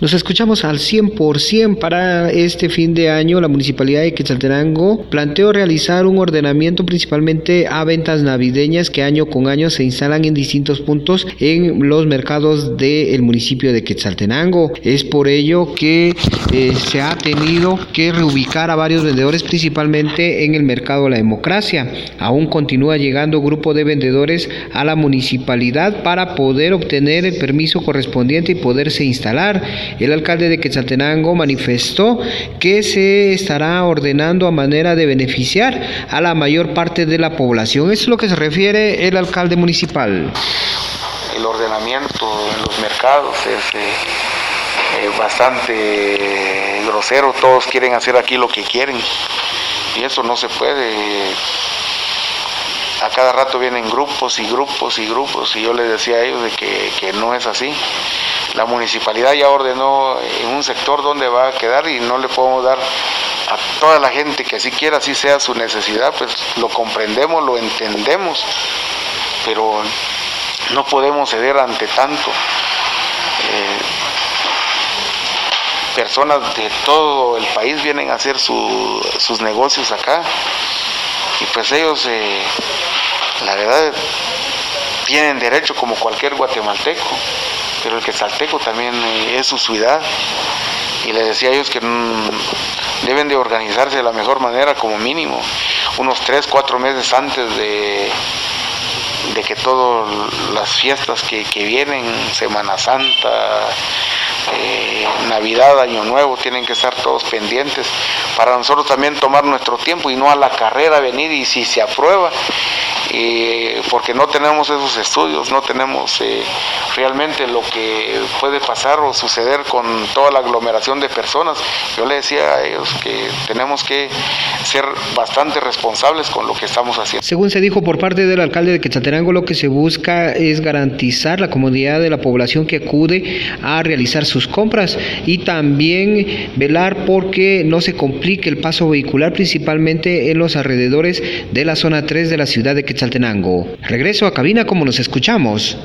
Nos escuchamos al 100% para este fin de año. La Municipalidad de Quetzaltenango planteó realizar un ordenamiento principalmente a ventas navideñas que año con año se instalan en distintos puntos en los mercados del municipio de Quetzaltenango. Es por ello que eh, se ha tenido que reubicar a varios vendedores principalmente en el mercado de la democracia. Aún continúa llegando grupo de vendedores a la municipalidad para poder obtener el permiso correspondiente y poderse instalar. El alcalde de Quetzaltenango manifestó que se estará ordenando a manera de beneficiar a la mayor parte de la población. Es lo que se refiere el alcalde municipal. El ordenamiento en los mercados es eh, eh, bastante grosero, todos quieren hacer aquí lo que quieren y eso no se puede a cada rato vienen grupos y grupos y grupos y yo les decía a ellos de que, que, no es así. La municipalidad ya ordenó en un sector donde va a quedar y no le podemos dar a toda la gente que así quiera, así sea su necesidad, pues lo comprendemos, lo entendemos, pero no podemos ceder ante tanto. Eh, personas de todo el país vienen a hacer su, sus negocios acá y pues ellos, eh, la verdad, tienen derecho como cualquier guatemalteco pero el quetzalteco también eh, es su ciudad. Y le decía a ellos que mm, deben de organizarse de la mejor manera como mínimo, unos tres, cuatro meses antes de, de que todas las fiestas que, que vienen, Semana Santa, eh, Navidad, Año Nuevo, tienen que estar todos pendientes para nosotros también tomar nuestro tiempo y no a la carrera venir y si se aprueba, eh, porque no tenemos esos estudios, no tenemos eh, realmente lo que puede pasar o suceder con toda la aglomeración de personas. Yo le decía a ellos que tenemos que ser bastante responsables con lo que estamos haciendo. Según se dijo por parte del alcalde de Quetzaltenango, lo que se busca es garantizar la comodidad de la población que acude a realizar sus compras y también velar porque no se complique el paso vehicular, principalmente en los alrededores de la zona 3 de la ciudad de Quetzaltenango. Regreso a cabina como nos escuchamos.